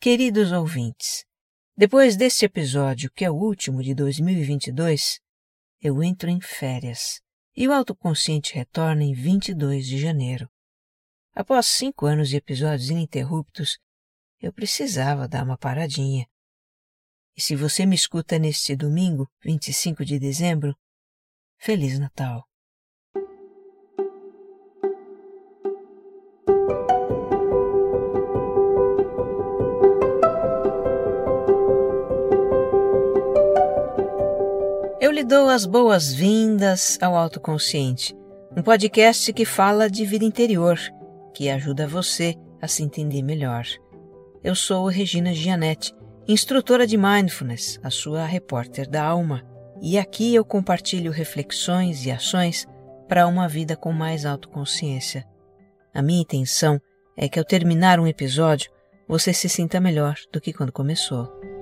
Queridos ouvintes, depois deste episódio, que é o último de 2022, eu entro em férias e o autoconsciente retorna em 22 de janeiro. Após cinco anos de episódios ininterruptos, eu precisava dar uma paradinha. E se você me escuta neste domingo, 25 de dezembro, Feliz Natal! Lhe dou as boas-vindas ao Autoconsciente, um podcast que fala de vida interior, que ajuda você a se entender melhor. Eu sou Regina Gianetti, instrutora de Mindfulness, a sua repórter da alma, e aqui eu compartilho reflexões e ações para uma vida com mais autoconsciência. A minha intenção é que ao terminar um episódio você se sinta melhor do que quando começou.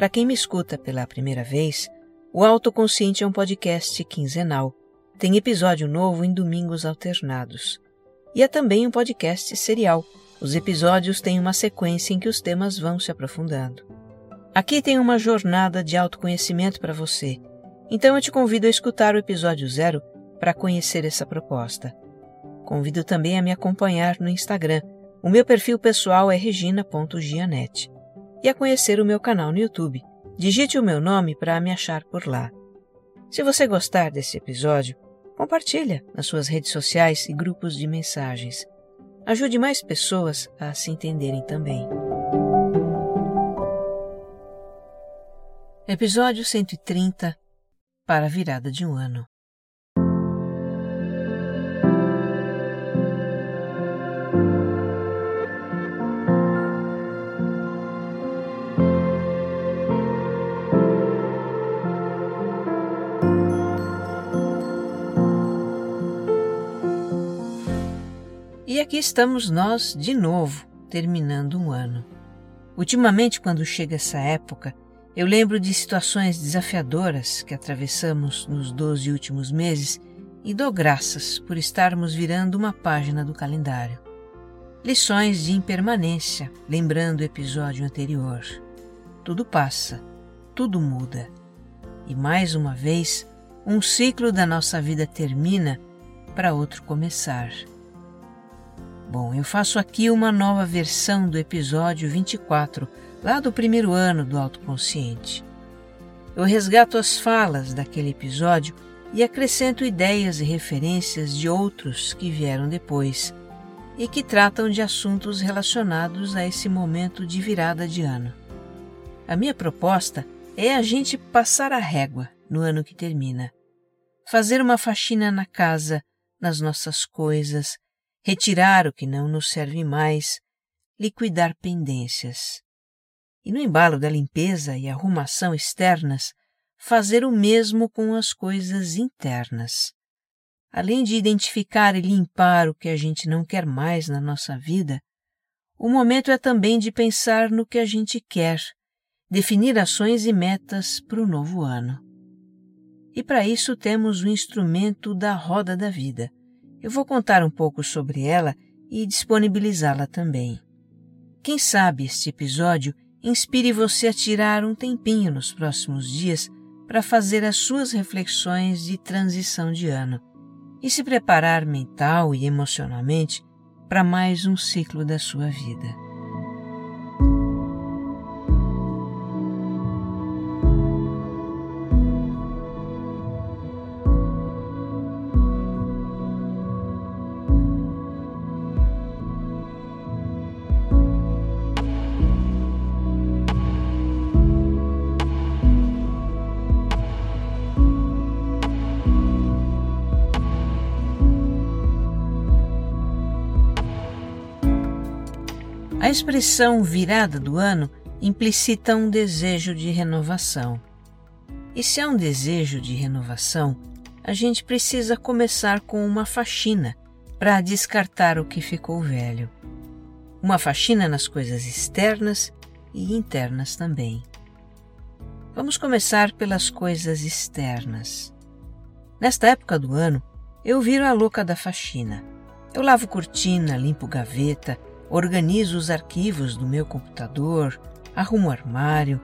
Para quem me escuta pela primeira vez, o Autoconsciente é um podcast quinzenal. Tem episódio novo em domingos alternados. E é também um podcast serial. Os episódios têm uma sequência em que os temas vão se aprofundando. Aqui tem uma jornada de autoconhecimento para você. Então eu te convido a escutar o episódio zero para conhecer essa proposta. Convido também a me acompanhar no Instagram. O meu perfil pessoal é regina.gianete e a conhecer o meu canal no YouTube. Digite o meu nome para me achar por lá. Se você gostar desse episódio, compartilha nas suas redes sociais e grupos de mensagens. Ajude mais pessoas a se entenderem também. Episódio 130 para a virada de um ano. Aqui estamos nós de novo, terminando um ano. Ultimamente, quando chega essa época, eu lembro de situações desafiadoras que atravessamos nos doze últimos meses e dou graças por estarmos virando uma página do calendário. Lições de impermanência, lembrando o episódio anterior. Tudo passa, tudo muda. E mais uma vez, um ciclo da nossa vida termina para outro começar. Bom, eu faço aqui uma nova versão do episódio 24, lá do primeiro ano do autoconsciente. Eu resgato as falas daquele episódio e acrescento ideias e referências de outros que vieram depois e que tratam de assuntos relacionados a esse momento de virada de ano. A minha proposta é a gente passar a régua no ano que termina, fazer uma faxina na casa, nas nossas coisas, retirar o que não nos serve mais, liquidar pendências. E no embalo da limpeza e arrumação externas, fazer o mesmo com as coisas internas. Além de identificar e limpar o que a gente não quer mais na nossa vida, o momento é também de pensar no que a gente quer, definir ações e metas para o novo ano. E para isso temos o instrumento da roda da vida, eu vou contar um pouco sobre ela e disponibilizá-la também. Quem sabe este episódio inspire você a tirar um tempinho nos próximos dias para fazer as suas reflexões de transição de ano e se preparar mental e emocionalmente para mais um ciclo da sua vida. A expressão virada do ano implicita um desejo de renovação. E se há um desejo de renovação, a gente precisa começar com uma faxina para descartar o que ficou velho. Uma faxina nas coisas externas e internas também. Vamos começar pelas coisas externas. Nesta época do ano, eu viro a louca da faxina. Eu lavo cortina, limpo gaveta, organizo os arquivos do meu computador, arrumo o armário.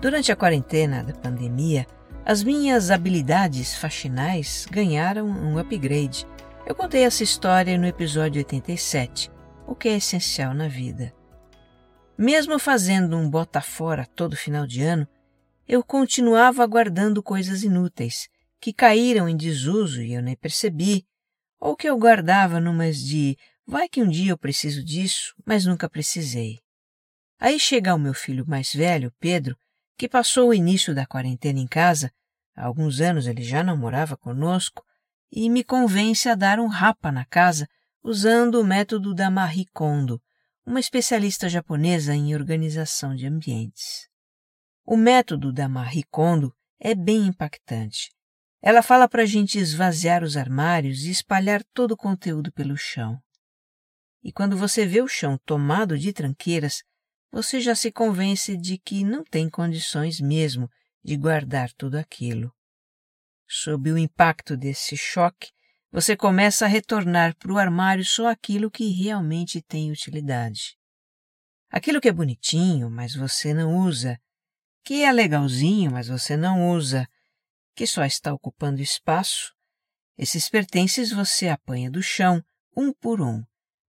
Durante a quarentena da pandemia, as minhas habilidades faxinais ganharam um upgrade. Eu contei essa história no episódio 87, o que é essencial na vida. Mesmo fazendo um bota fora todo final de ano, eu continuava guardando coisas inúteis, que caíram em desuso e eu nem percebi, ou que eu guardava numas de vai que um dia eu preciso disso, mas nunca precisei. Aí chega o meu filho mais velho, Pedro, que passou o início da quarentena em casa, há alguns anos ele já não morava conosco, e me convence a dar um rapa na casa usando o método da Marie Kondo, uma especialista japonesa em organização de ambientes. O método da Marie Kondo é bem impactante. Ela fala para a gente esvaziar os armários e espalhar todo o conteúdo pelo chão. E quando você vê o chão tomado de tranqueiras, você já se convence de que não tem condições mesmo de guardar tudo aquilo. Sob o impacto desse choque, você começa a retornar para o armário só aquilo que realmente tem utilidade. Aquilo que é bonitinho, mas você não usa, que é legalzinho, mas você não usa, que só está ocupando espaço, esses pertences você apanha do chão, um por um,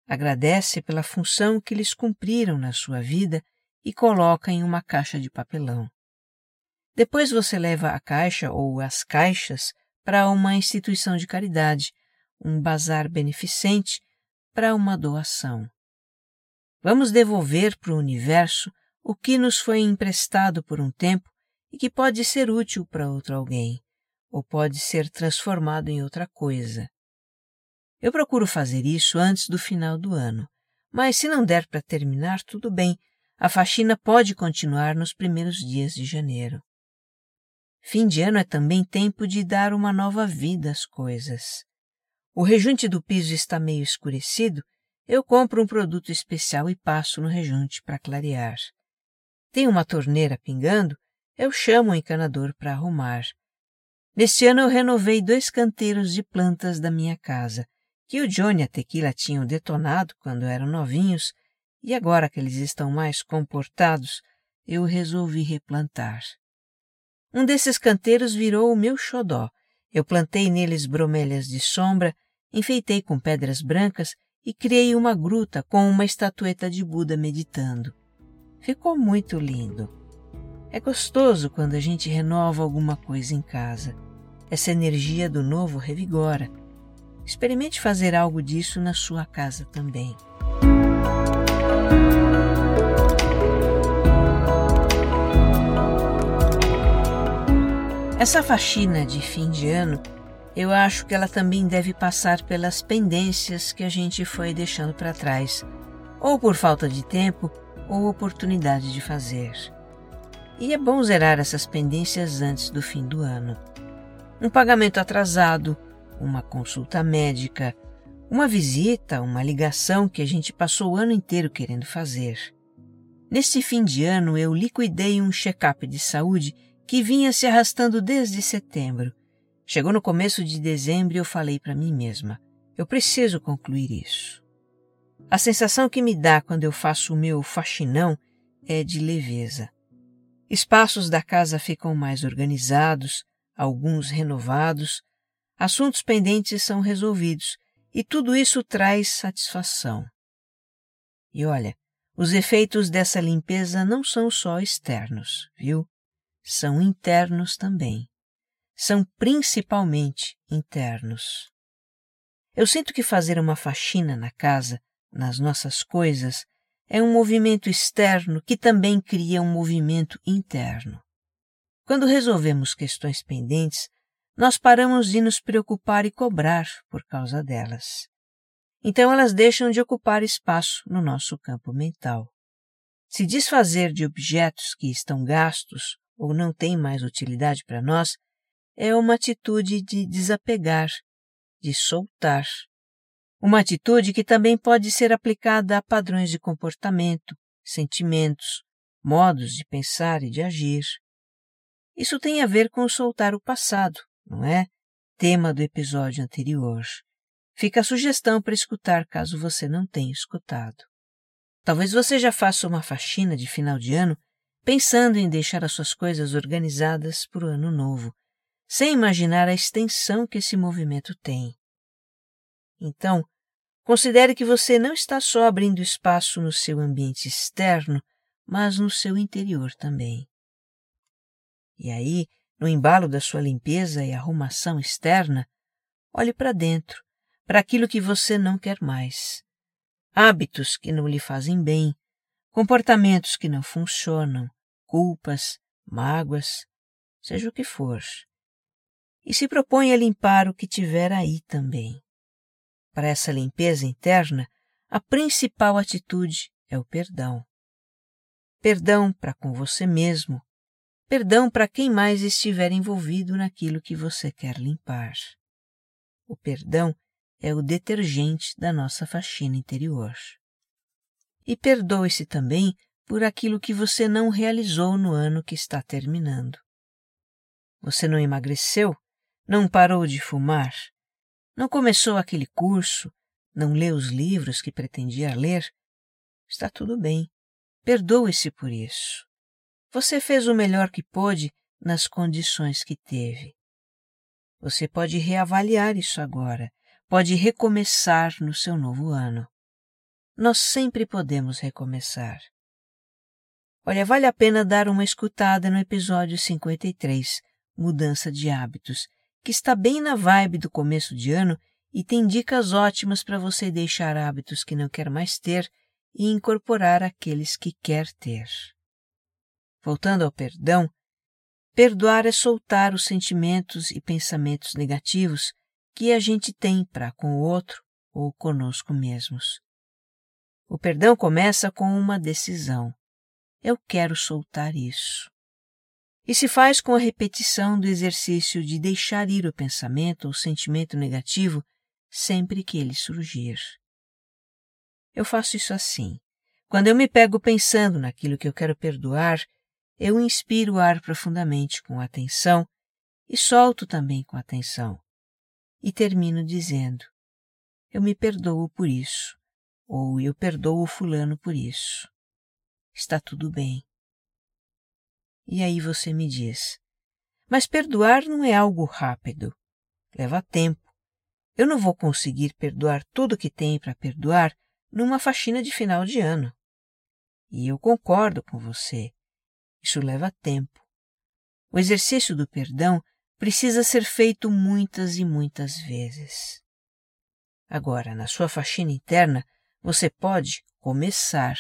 agradece pela função que eles cumpriram na sua vida e coloca em uma caixa de papelão. Depois você leva a caixa ou as caixas para uma instituição de caridade, um bazar beneficente, para uma doação. Vamos devolver para o universo o que nos foi emprestado por um tempo e que pode ser útil para outro alguém, ou pode ser transformado em outra coisa. Eu procuro fazer isso antes do final do ano, mas se não der para terminar, tudo bem, a faxina pode continuar nos primeiros dias de janeiro. Fim de ano é também tempo de dar uma nova vida às coisas. O rejunte do piso está meio escurecido, eu compro um produto especial e passo no rejunte para clarear. Tem uma torneira pingando, eu chamo o encanador para arrumar. Neste ano eu renovei dois canteiros de plantas da minha casa, que o Johnny e a Tequila tinham detonado quando eram novinhos, e agora que eles estão mais comportados, eu resolvi replantar. Um desses canteiros virou o meu xodó. Eu plantei neles bromélias de sombra, enfeitei com pedras brancas e criei uma gruta com uma estatueta de Buda meditando. Ficou muito lindo. É gostoso quando a gente renova alguma coisa em casa. Essa energia do novo revigora. Experimente fazer algo disso na sua casa também. Essa faxina de fim de ano, eu acho que ela também deve passar pelas pendências que a gente foi deixando para trás, ou por falta de tempo ou oportunidade de fazer. E é bom zerar essas pendências antes do fim do ano um pagamento atrasado, uma consulta médica, uma visita, uma ligação que a gente passou o ano inteiro querendo fazer. Neste fim de ano, eu liquidei um check-up de saúde que vinha se arrastando desde setembro. Chegou no começo de dezembro e eu falei para mim mesma: eu preciso concluir isso. A sensação que me dá quando eu faço o meu faxinão é de leveza. Espaços da casa ficam mais organizados, alguns renovados, assuntos pendentes são resolvidos e tudo isso traz satisfação. E olha, os efeitos dessa limpeza não são só externos, viu? São internos também. São principalmente internos. Eu sinto que fazer uma faxina na casa, nas nossas coisas, é um movimento externo que também cria um movimento interno. Quando resolvemos questões pendentes, nós paramos de nos preocupar e cobrar por causa delas. Então elas deixam de ocupar espaço no nosso campo mental. Se desfazer de objetos que estão gastos ou não têm mais utilidade para nós é uma atitude de desapegar, de soltar. Uma atitude que também pode ser aplicada a padrões de comportamento, sentimentos, modos de pensar e de agir. Isso tem a ver com soltar o passado, não é? tema do episódio anterior. Fica a sugestão para escutar caso você não tenha escutado. Talvez você já faça uma faxina de final de ano pensando em deixar as suas coisas organizadas para o ano novo, sem imaginar a extensão que esse movimento tem. Então, considere que você não está só abrindo espaço no seu ambiente externo, mas no seu interior também. E aí, no embalo da sua limpeza e arrumação externa, olhe para dentro, para aquilo que você não quer mais. Hábitos que não lhe fazem bem, comportamentos que não funcionam, culpas, mágoas, seja o que for. E se propõe a limpar o que tiver aí também. Para essa limpeza interna, a principal atitude é o perdão. Perdão para com você mesmo, perdão para quem mais estiver envolvido naquilo que você quer limpar. O perdão é o detergente da nossa faxina interior. E perdoe-se também por aquilo que você não realizou no ano que está terminando. Você não emagreceu? Não parou de fumar? Não começou aquele curso? Não leu os livros que pretendia ler? Está tudo bem. Perdoe-se por isso. Você fez o melhor que pôde nas condições que teve. Você pode reavaliar isso agora pode recomeçar no seu novo ano. Nós sempre podemos recomeçar. Olha, vale a pena dar uma escutada no episódio 53, Mudança de Hábitos, que está bem na vibe do começo de ano e tem dicas ótimas para você deixar hábitos que não quer mais ter e incorporar aqueles que quer ter. Voltando ao perdão, perdoar é soltar os sentimentos e pensamentos negativos que a gente tem para com o outro ou conosco mesmos. O perdão começa com uma decisão. Eu quero soltar isso. E se faz com a repetição do exercício de deixar ir o pensamento ou sentimento negativo sempre que ele surgir. Eu faço isso assim. Quando eu me pego pensando naquilo que eu quero perdoar, eu inspiro o ar profundamente com atenção e solto também com atenção e termino dizendo: Eu me perdoo por isso, ou eu perdoo o fulano por isso. Está tudo bem. E aí você me diz: Mas perdoar não é algo rápido. Leva tempo. Eu não vou conseguir perdoar tudo o que tem para perdoar numa faxina de final de ano. E eu concordo com você. Isso leva tempo. O exercício do perdão precisa ser feito muitas e muitas vezes. Agora, na sua faxina interna, você pode começar.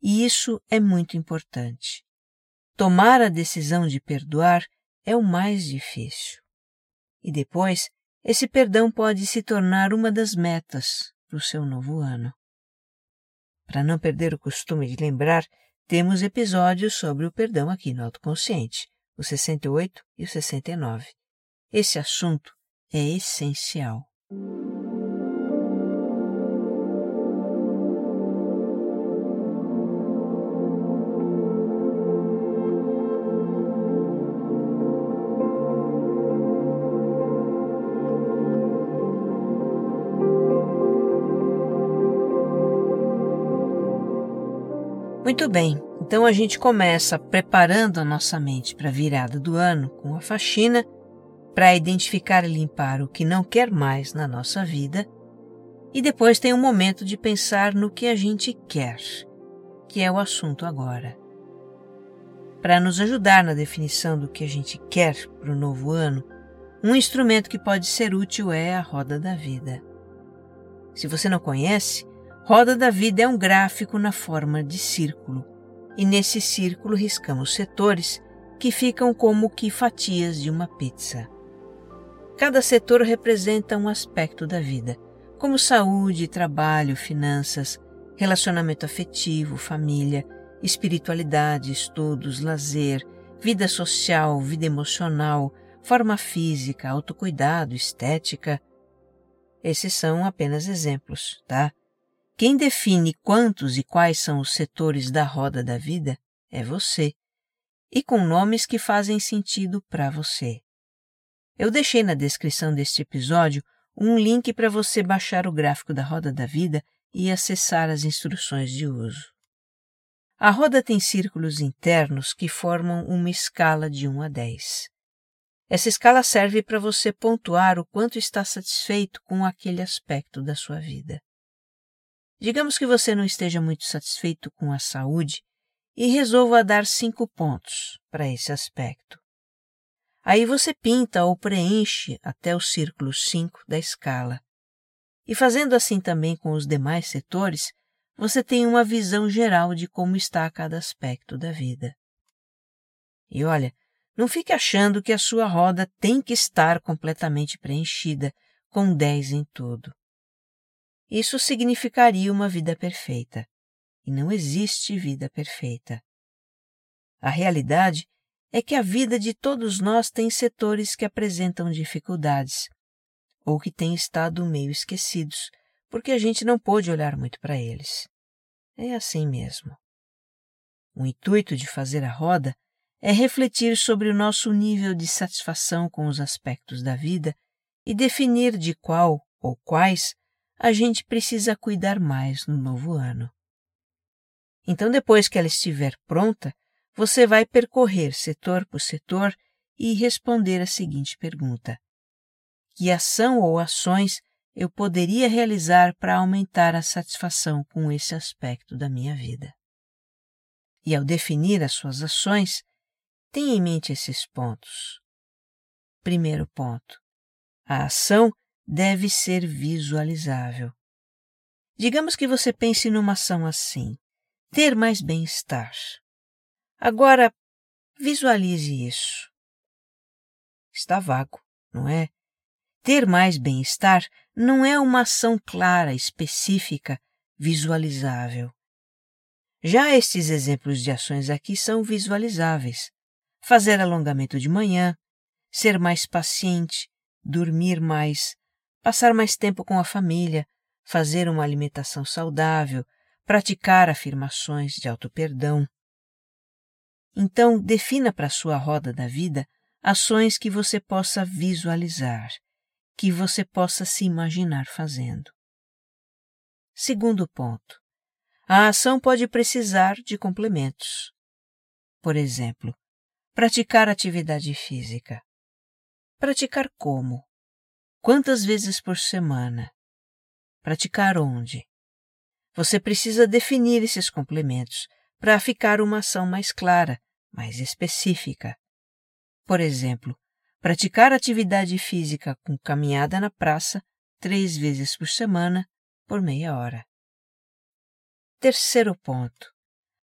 E isso é muito importante. Tomar a decisão de perdoar é o mais difícil. E depois, esse perdão pode se tornar uma das metas para o seu novo ano. Para não perder o costume de lembrar, temos episódios sobre o perdão aqui no Autoconsciente o 68 e o 69. Esse assunto é essencial. Muito bem, então a gente começa preparando a nossa mente para a virada do ano com a faxina, para identificar e limpar o que não quer mais na nossa vida, e depois tem um momento de pensar no que a gente quer, que é o assunto agora. Para nos ajudar na definição do que a gente quer para o novo ano, um instrumento que pode ser útil é a roda da vida. Se você não conhece, roda da vida é um gráfico na forma de círculo e nesse círculo riscamos setores que ficam como que fatias de uma pizza. Cada setor representa um aspecto da vida, como saúde, trabalho, finanças, relacionamento afetivo, família, espiritualidade, estudos, lazer, vida social, vida emocional, forma física, autocuidado, estética. Esses são apenas exemplos, tá? Quem define quantos e quais são os setores da roda da vida é você, e com nomes que fazem sentido para você. Eu deixei na descrição deste episódio um link para você baixar o gráfico da Roda da Vida e acessar as instruções de uso. A roda tem círculos internos que formam uma escala de 1 a 10. Essa escala serve para você pontuar o quanto está satisfeito com aquele aspecto da sua vida. Digamos que você não esteja muito satisfeito com a saúde e resolva dar cinco pontos para esse aspecto. Aí você pinta ou preenche até o círculo 5 da escala. E fazendo assim também com os demais setores, você tem uma visão geral de como está cada aspecto da vida. E olha, não fique achando que a sua roda tem que estar completamente preenchida, com 10 em tudo. Isso significaria uma vida perfeita. E não existe vida perfeita. A realidade é que a vida de todos nós tem setores que apresentam dificuldades, ou que têm estado meio esquecidos, porque a gente não pôde olhar muito para eles. É assim mesmo. O intuito de fazer a roda é refletir sobre o nosso nível de satisfação com os aspectos da vida e definir de qual ou quais a gente precisa cuidar mais no novo ano. Então, depois que ela estiver pronta, você vai percorrer setor por setor e responder a seguinte pergunta: Que ação ou ações eu poderia realizar para aumentar a satisfação com esse aspecto da minha vida. E ao definir as suas ações, tenha em mente esses pontos. Primeiro ponto: a ação deve ser visualizável. Digamos que você pense numa ação assim: ter mais bem-estar. Agora, visualize isso. Está vago, não é? Ter mais bem-estar não é uma ação clara, específica, visualizável. Já estes exemplos de ações aqui são visualizáveis. Fazer alongamento de manhã, ser mais paciente, dormir mais, passar mais tempo com a família, fazer uma alimentação saudável, praticar afirmações de auto-perdão. Então, defina para sua roda da vida ações que você possa visualizar que você possa se imaginar fazendo. Segundo ponto. A ação pode precisar de complementos. Por exemplo, praticar atividade física. Praticar como? Quantas vezes por semana? Praticar onde? Você precisa definir esses complementos para ficar uma ação mais clara, mais específica. Por exemplo, Praticar atividade física com caminhada na praça três vezes por semana, por meia hora. Terceiro ponto.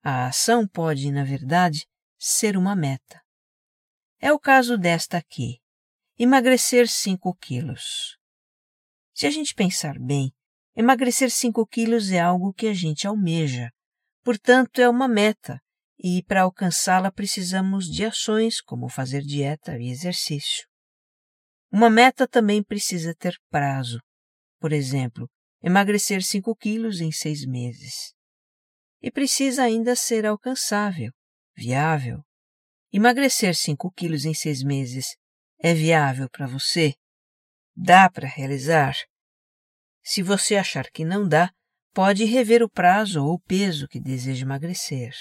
A ação pode, na verdade, ser uma meta. É o caso desta aqui: emagrecer 5 quilos. Se a gente pensar bem, emagrecer 5 quilos é algo que a gente almeja, portanto, é uma meta e para alcançá-la precisamos de ações como fazer dieta e exercício. Uma meta também precisa ter prazo. Por exemplo, emagrecer 5 quilos em seis meses. E precisa ainda ser alcançável, viável. Emagrecer 5 quilos em seis meses é viável para você? Dá para realizar? Se você achar que não dá, pode rever o prazo ou o peso que deseja emagrecer.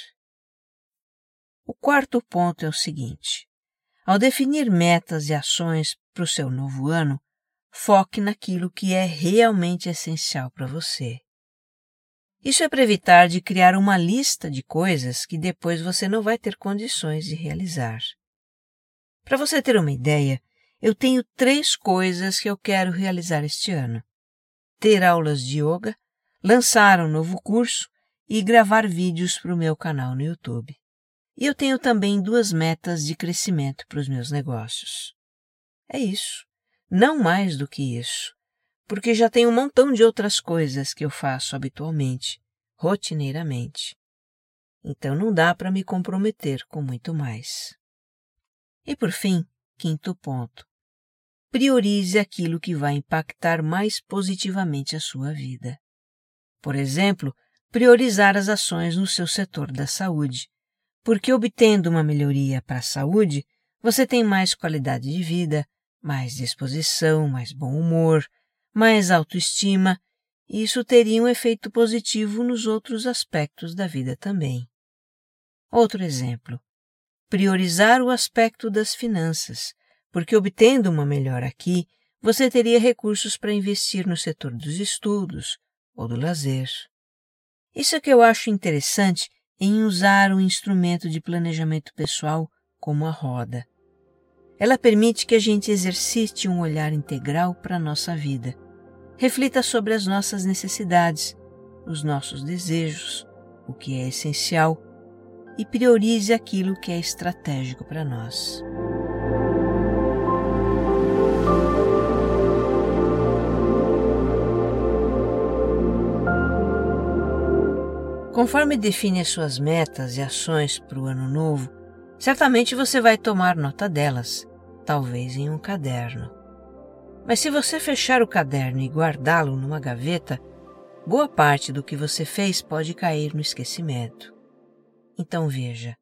O quarto ponto é o seguinte: ao definir metas e ações para o seu novo ano, foque naquilo que é realmente essencial para você. Isso é para evitar de criar uma lista de coisas que depois você não vai ter condições de realizar. Para você ter uma ideia, eu tenho três coisas que eu quero realizar este ano: ter aulas de yoga, lançar um novo curso e gravar vídeos para o meu canal no YouTube. E eu tenho também duas metas de crescimento para os meus negócios. É isso. Não mais do que isso. Porque já tenho um montão de outras coisas que eu faço habitualmente, rotineiramente. Então não dá para me comprometer com muito mais. E por fim, quinto ponto. Priorize aquilo que vai impactar mais positivamente a sua vida. Por exemplo, priorizar as ações no seu setor da saúde, porque obtendo uma melhoria para a saúde, você tem mais qualidade de vida, mais disposição, mais bom humor, mais autoestima, e isso teria um efeito positivo nos outros aspectos da vida também. Outro exemplo: priorizar o aspecto das finanças, porque obtendo uma melhora aqui, você teria recursos para investir no setor dos estudos ou do lazer. Isso é que eu acho interessante em usar um instrumento de planejamento pessoal como a roda. Ela permite que a gente exercite um olhar integral para a nossa vida, reflita sobre as nossas necessidades, os nossos desejos, o que é essencial e priorize aquilo que é estratégico para nós. Conforme define as suas metas e ações para o ano novo, certamente você vai tomar nota delas, talvez em um caderno. Mas se você fechar o caderno e guardá-lo numa gaveta, boa parte do que você fez pode cair no esquecimento. Então veja,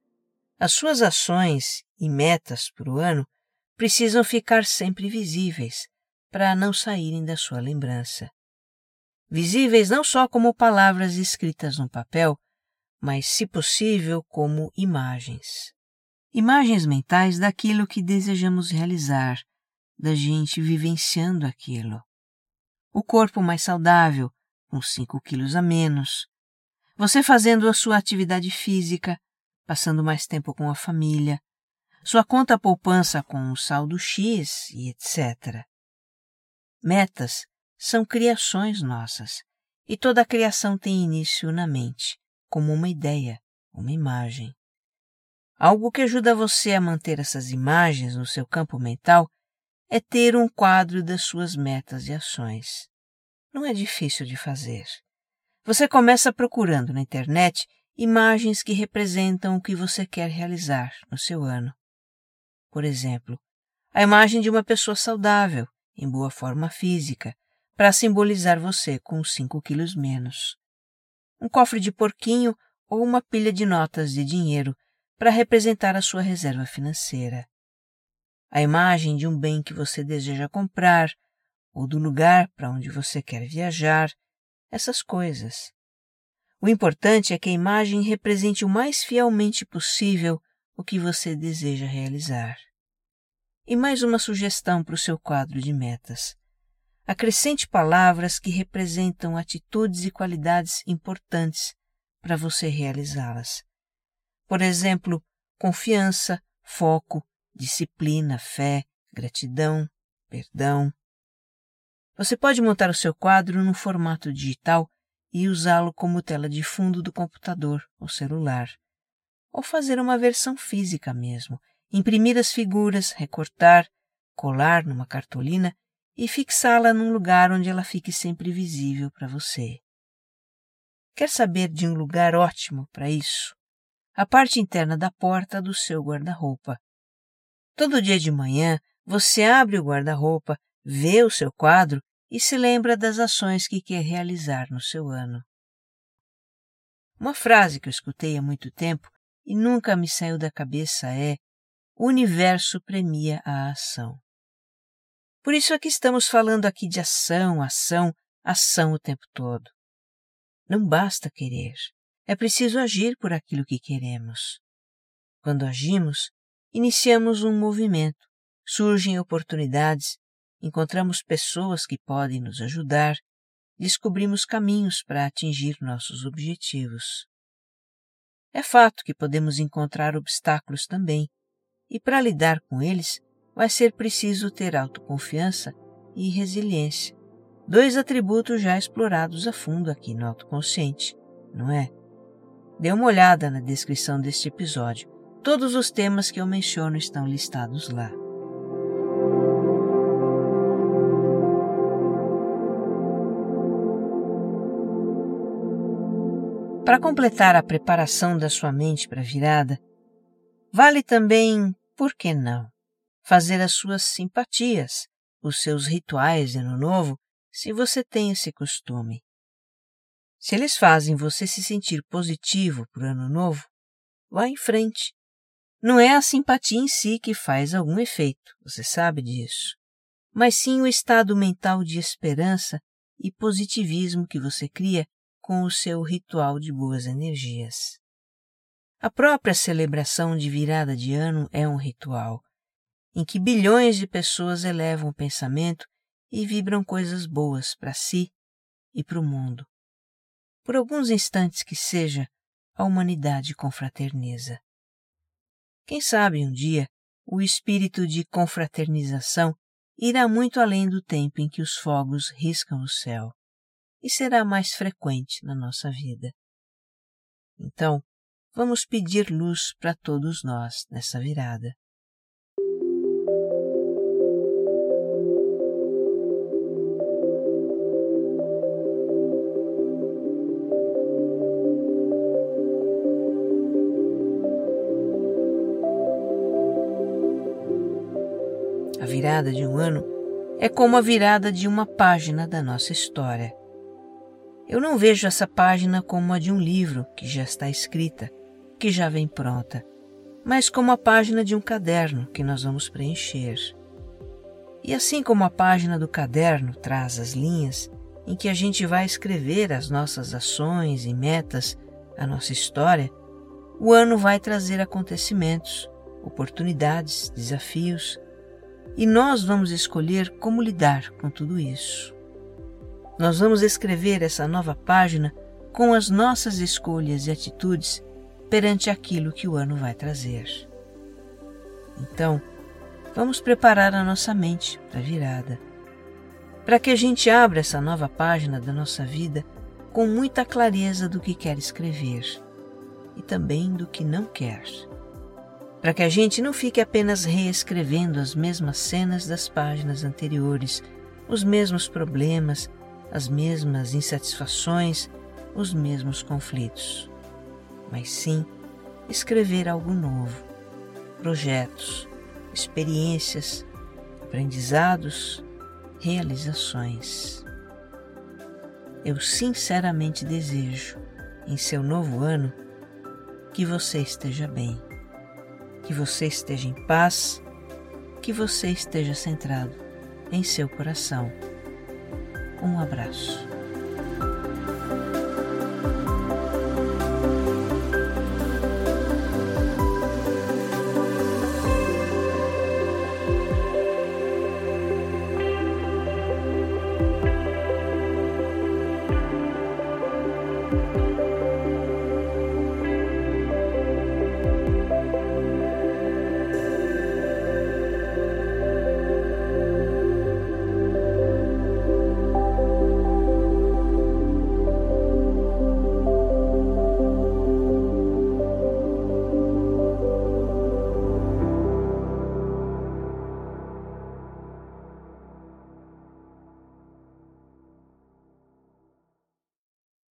as suas ações e metas para o ano precisam ficar sempre visíveis para não saírem da sua lembrança visíveis não só como palavras escritas no papel, mas, se possível, como imagens. Imagens mentais daquilo que desejamos realizar, da gente vivenciando aquilo. O corpo mais saudável, com 5 quilos a menos. Você fazendo a sua atividade física, passando mais tempo com a família. Sua conta poupança com o saldo X e etc. Metas são criações nossas, e toda criação tem início na mente, como uma ideia, uma imagem. Algo que ajuda você a manter essas imagens no seu campo mental é ter um quadro das suas metas e ações. Não é difícil de fazer. Você começa procurando na internet imagens que representam o que você quer realizar no seu ano. Por exemplo, a imagem de uma pessoa saudável, em boa forma física, para simbolizar você com 5 quilos menos. Um cofre de porquinho ou uma pilha de notas de dinheiro para representar a sua reserva financeira. A imagem de um bem que você deseja comprar ou do lugar para onde você quer viajar, essas coisas. O importante é que a imagem represente o mais fielmente possível o que você deseja realizar. E mais uma sugestão para o seu quadro de metas. Acrescente palavras que representam atitudes e qualidades importantes para você realizá-las. Por exemplo, confiança, foco, disciplina, fé, gratidão, perdão. Você pode montar o seu quadro no formato digital e usá-lo como tela de fundo do computador ou celular. Ou fazer uma versão física mesmo, imprimir as figuras, recortar, colar numa cartolina e fixá-la num lugar onde ela fique sempre visível para você. Quer saber de um lugar ótimo para isso? A parte interna da porta do seu guarda-roupa. Todo dia de manhã, você abre o guarda-roupa, vê o seu quadro e se lembra das ações que quer realizar no seu ano. Uma frase que eu escutei há muito tempo e nunca me saiu da cabeça é: O universo premia a ação. Por isso é que estamos falando aqui de ação, ação, ação o tempo todo. Não basta querer, é preciso agir por aquilo que queremos. Quando agimos, iniciamos um movimento, surgem oportunidades, encontramos pessoas que podem nos ajudar, descobrimos caminhos para atingir nossos objetivos. É fato que podemos encontrar obstáculos também, e para lidar com eles, vai ser preciso ter autoconfiança e resiliência, dois atributos já explorados a fundo aqui no autoconsciente, não é? Dê uma olhada na descrição deste episódio. Todos os temas que eu menciono estão listados lá. Para completar a preparação da sua mente para a virada, vale também, por que não, fazer as suas simpatias, os seus rituais de Ano Novo, se você tem esse costume. Se eles fazem você se sentir positivo para o Ano Novo, vá em frente. Não é a simpatia em si que faz algum efeito, você sabe disso. mas sim o estado mental de esperança e positivismo que você cria com o seu ritual de boas energias. A própria celebração de virada de ano é um ritual em que bilhões de pessoas elevam o pensamento e vibram coisas boas para si e para o mundo. Por alguns instantes que seja, a humanidade confraterniza. Quem sabe um dia o espírito de confraternização irá muito além do tempo em que os fogos riscam o céu e será mais frequente na nossa vida. Então, vamos pedir luz para todos nós nessa virada. A virada de um ano é como a virada de uma página da nossa história. Eu não vejo essa página como a de um livro que já está escrita, que já vem pronta, mas como a página de um caderno que nós vamos preencher. E assim como a página do caderno traz as linhas em que a gente vai escrever as nossas ações e metas, a nossa história, o ano vai trazer acontecimentos, oportunidades, desafios e nós vamos escolher como lidar com tudo isso. Nós vamos escrever essa nova página com as nossas escolhas e atitudes perante aquilo que o ano vai trazer. Então, vamos preparar a nossa mente para a virada, para que a gente abra essa nova página da nossa vida com muita clareza do que quer escrever e também do que não quer para que a gente não fique apenas reescrevendo as mesmas cenas das páginas anteriores, os mesmos problemas, as mesmas insatisfações, os mesmos conflitos, mas sim escrever algo novo, projetos, experiências, aprendizados, realizações. Eu sinceramente desejo, em seu novo ano, que você esteja bem que você esteja em paz, que você esteja centrado em seu coração. Um abraço.